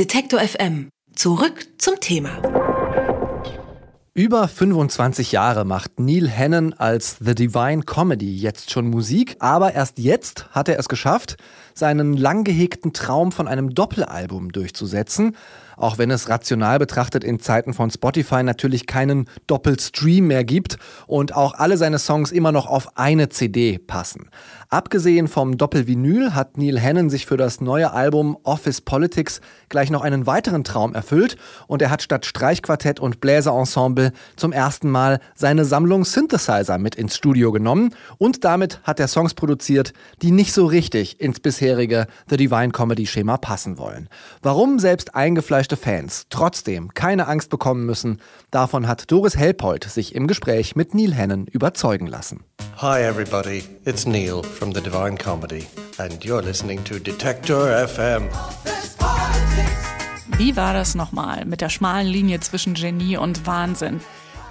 Detektor FM. Zurück zum Thema. Über 25 Jahre macht Neil Hannon als The Divine Comedy jetzt schon Musik, aber erst jetzt hat er es geschafft, seinen lang gehegten Traum von einem Doppelalbum durchzusetzen auch wenn es rational betrachtet in Zeiten von Spotify natürlich keinen Doppelstream mehr gibt und auch alle seine Songs immer noch auf eine CD passen. Abgesehen vom Doppelvinyl hat Neil Hannon sich für das neue Album Office Politics gleich noch einen weiteren Traum erfüllt und er hat statt Streichquartett und Bläserensemble zum ersten Mal seine Sammlung Synthesizer mit ins Studio genommen und damit hat er Songs produziert, die nicht so richtig ins bisherige The Divine Comedy Schema passen wollen. Warum selbst eingefleischte enttäuschte Fans trotzdem keine Angst bekommen müssen, davon hat Doris Helpold sich im Gespräch mit Neil Hannon überzeugen lassen. Hi everybody, it's Neil from the Divine Comedy and you're listening to Detector FM. Wie war das nochmal mit der schmalen Linie zwischen Genie und Wahnsinn?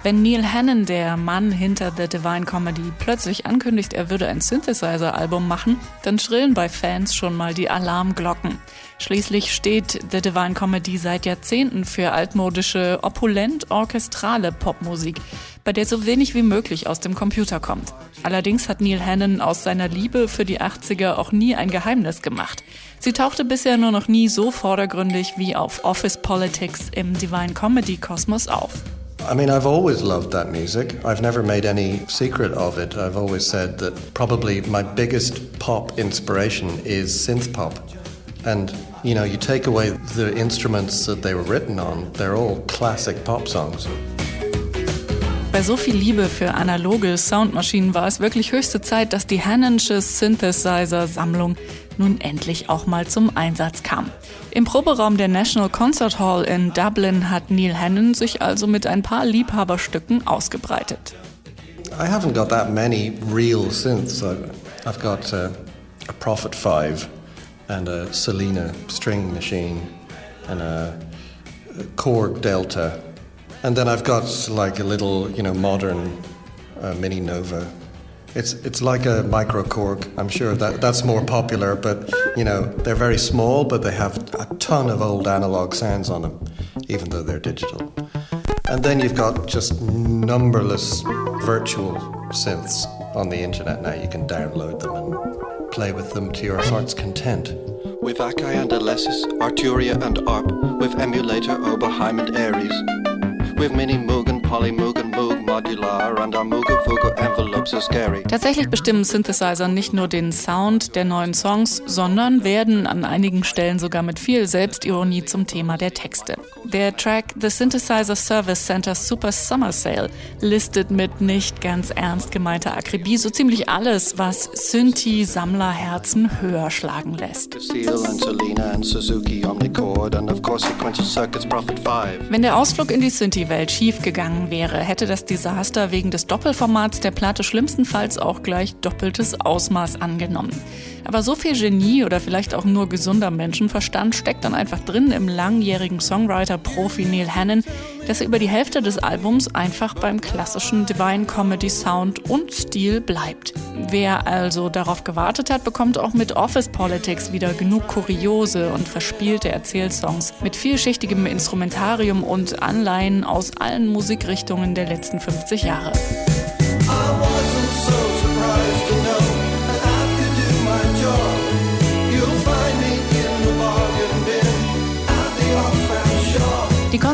Wenn Neil Hannon, der Mann hinter The Divine Comedy, plötzlich ankündigt, er würde ein Synthesizer-Album machen, dann schrillen bei Fans schon mal die Alarmglocken. Schließlich steht The Divine Comedy seit Jahrzehnten für altmodische, opulent orchestrale Popmusik, bei der so wenig wie möglich aus dem Computer kommt. Allerdings hat Neil Hannon aus seiner Liebe für die 80er auch nie ein Geheimnis gemacht. Sie tauchte bisher nur noch nie so vordergründig wie auf Office Politics im Divine Comedy Kosmos auf. I mean, I've always loved that music. I've never made any secret of it. I've always said that probably my biggest pop inspiration is synth pop. And, you know, you take away the instruments that they were written on, they're all classic pop songs. Bei so viel Liebe für analoge Soundmaschinen war es wirklich höchste Zeit, dass die Hannonsche Synthesizer-Sammlung nun endlich auch mal zum Einsatz kam. Im Proberaum der National Concert Hall in Dublin hat Neil Hannon sich also mit ein paar Liebhaberstücken ausgebreitet. I haven't got that many real synths. I've got uh, a Prophet 5 and a Selena string machine and a Korg Delta. And then I've got like a little, you know, modern uh, Mini Nova It's it's like a micro Korg. I'm sure that that's more popular, but you know they're very small, but they have a ton of old analog sounds on them, even though they're digital. And then you've got just numberless virtual synths on the internet now. You can download them and play with them to your heart's content. With Akai and Alessis, Arturia and ARP, with emulator Oberheim and Aries, Tatsächlich bestimmen Synthesizer nicht nur den Sound der neuen Songs, sondern werden an einigen Stellen sogar mit viel Selbstironie zum Thema der Texte. Der Track The Synthesizer Service Center Super Summer Sale listet mit nicht ganz ernst gemeinter Akribie so ziemlich alles, was Synthi-Sammlerherzen höher schlagen lässt. Wenn der Ausflug in die Synthi-Welt schiefgegangen wäre, hätte das Desaster wegen des Doppelformats der Platte schlimmstenfalls auch gleich doppeltes Ausmaß angenommen. Aber so viel Genie oder vielleicht auch nur gesunder Menschenverstand steckt dann einfach drin im langjährigen Songwriter-Profi Neil Hannon, dass er über die Hälfte des Albums einfach beim klassischen Divine Comedy Sound und Stil bleibt. Wer also darauf gewartet hat, bekommt auch mit Office Politics wieder genug kuriose und verspielte Erzählsongs mit vielschichtigem Instrumentarium und Anleihen aus allen Musikrichtungen der letzten 50 Jahre.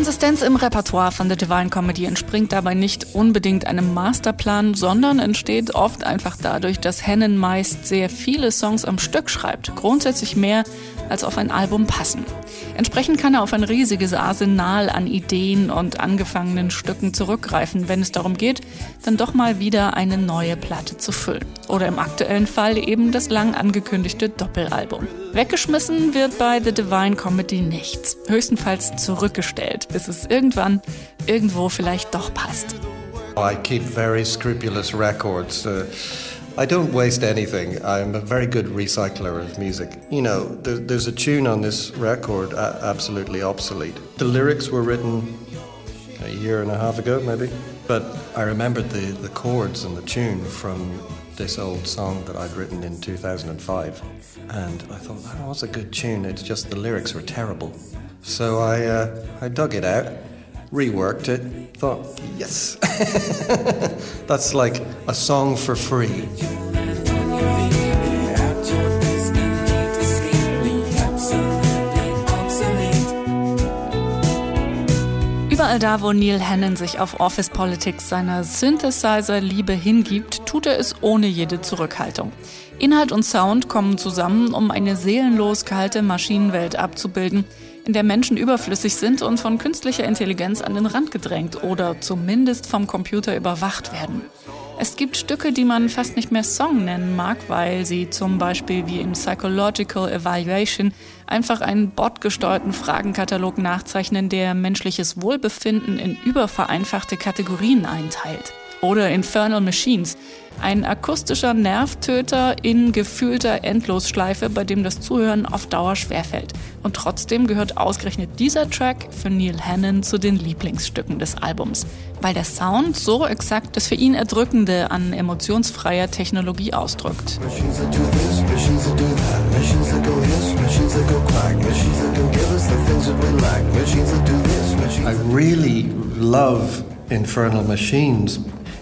Konsistenz im Repertoire von The Divine Comedy entspringt dabei nicht unbedingt einem Masterplan, sondern entsteht oft einfach dadurch, dass Hennen meist sehr viele Songs am Stück schreibt, grundsätzlich mehr als auf ein Album passen. Entsprechend kann er auf ein riesiges Arsenal an Ideen und angefangenen Stücken zurückgreifen, wenn es darum geht, dann doch mal wieder eine neue Platte zu füllen. Oder im aktuellen Fall eben das lang angekündigte Doppelalbum. Weggeschmissen wird bei The Divine Comedy nichts. Höchstenfalls zurückgestellt, bis es irgendwann irgendwo vielleicht doch passt. I keep very scrupulous records. Uh I don't waste anything. I'm a very good recycler of music. You know, there, there's a tune on this record uh, absolutely obsolete. The lyrics were written a year and a half ago, maybe. But I remembered the, the chords and the tune from this old song that I'd written in 2005. And I thought, that was a good tune. It's just the lyrics were terrible. So I, uh, I dug it out, reworked it, thought, yes, that's like a song for free. Überall da, wo Neil Hannon sich auf Office Politics seiner Synthesizer-Liebe hingibt, tut er es ohne jede Zurückhaltung. Inhalt und Sound kommen zusammen, um eine seelenlos kalte Maschinenwelt abzubilden, in der Menschen überflüssig sind und von künstlicher Intelligenz an den Rand gedrängt oder zumindest vom Computer überwacht werden. Es gibt Stücke, die man fast nicht mehr Song nennen mag, weil sie zum Beispiel wie in Psychological Evaluation einfach einen botgesteuerten Fragenkatalog nachzeichnen, der menschliches Wohlbefinden in übervereinfachte Kategorien einteilt. Oder Infernal Machines, ein akustischer Nervtöter in gefühlter Endlosschleife, bei dem das Zuhören auf Dauer schwerfällt. Und trotzdem gehört ausgerechnet dieser Track für Neil Hannon zu den Lieblingsstücken des Albums, weil der Sound so exakt das für ihn Erdrückende an emotionsfreier Technologie ausdrückt. I really love Infernal Machines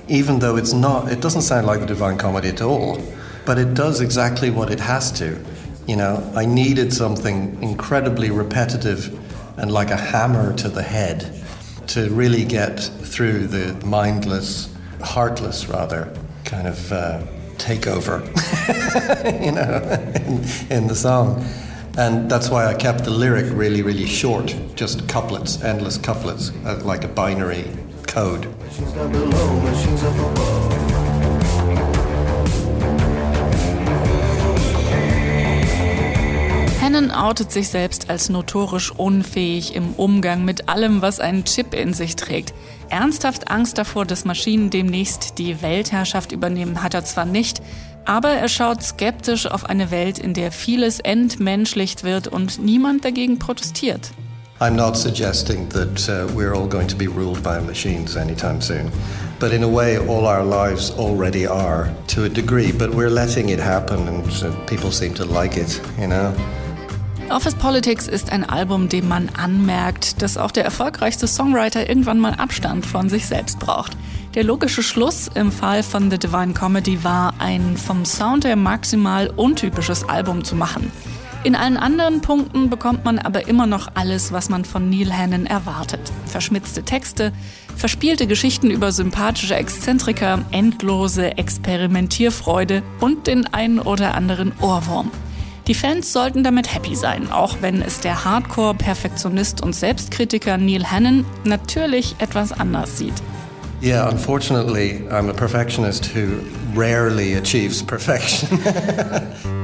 even though it's not, it doesn't sound like the Divine Comedy at all, but it does exactly what it has to. You know, I needed something incredibly repetitive and like a hammer to the head to really get through the mindless, heartless rather, kind of uh, takeover, you know, in, in the song. And that's why I kept the lyric really, really short, just couplets, endless couplets, uh, like a binary code. Hannon outet sich selbst als notorisch unfähig im Umgang mit allem, was einen Chip in sich trägt. Ernsthaft Angst davor, dass Maschinen demnächst die Weltherrschaft übernehmen, hat er zwar nicht, aber er schaut skeptisch auf eine Welt, in der vieles entmenschlicht wird und niemand dagegen protestiert. I'm not suggesting that uh, we're all going to be ruled by machines anytime soon. But in a way, all our lives already are to a degree, but we're letting it happen and uh, people seem to like it, you know? Office Politics ist ein Album, dem man anmerkt, dass auch der erfolgreichste Songwriter irgendwann mal Abstand von sich selbst braucht. Der logische Schluss im Fall von The Divine Comedy war, ein vom Sound her maximal untypisches Album zu machen. In allen anderen Punkten bekommt man aber immer noch alles, was man von Neil Hannon erwartet. Verschmitzte Texte, verspielte Geschichten über sympathische Exzentriker, endlose Experimentierfreude und den einen oder anderen Ohrwurm. Die Fans sollten damit happy sein, auch wenn es der Hardcore-Perfektionist und Selbstkritiker Neil Hannon natürlich etwas anders sieht. Yeah, unfortunately, I'm a perfectionist who rarely achieves perfection.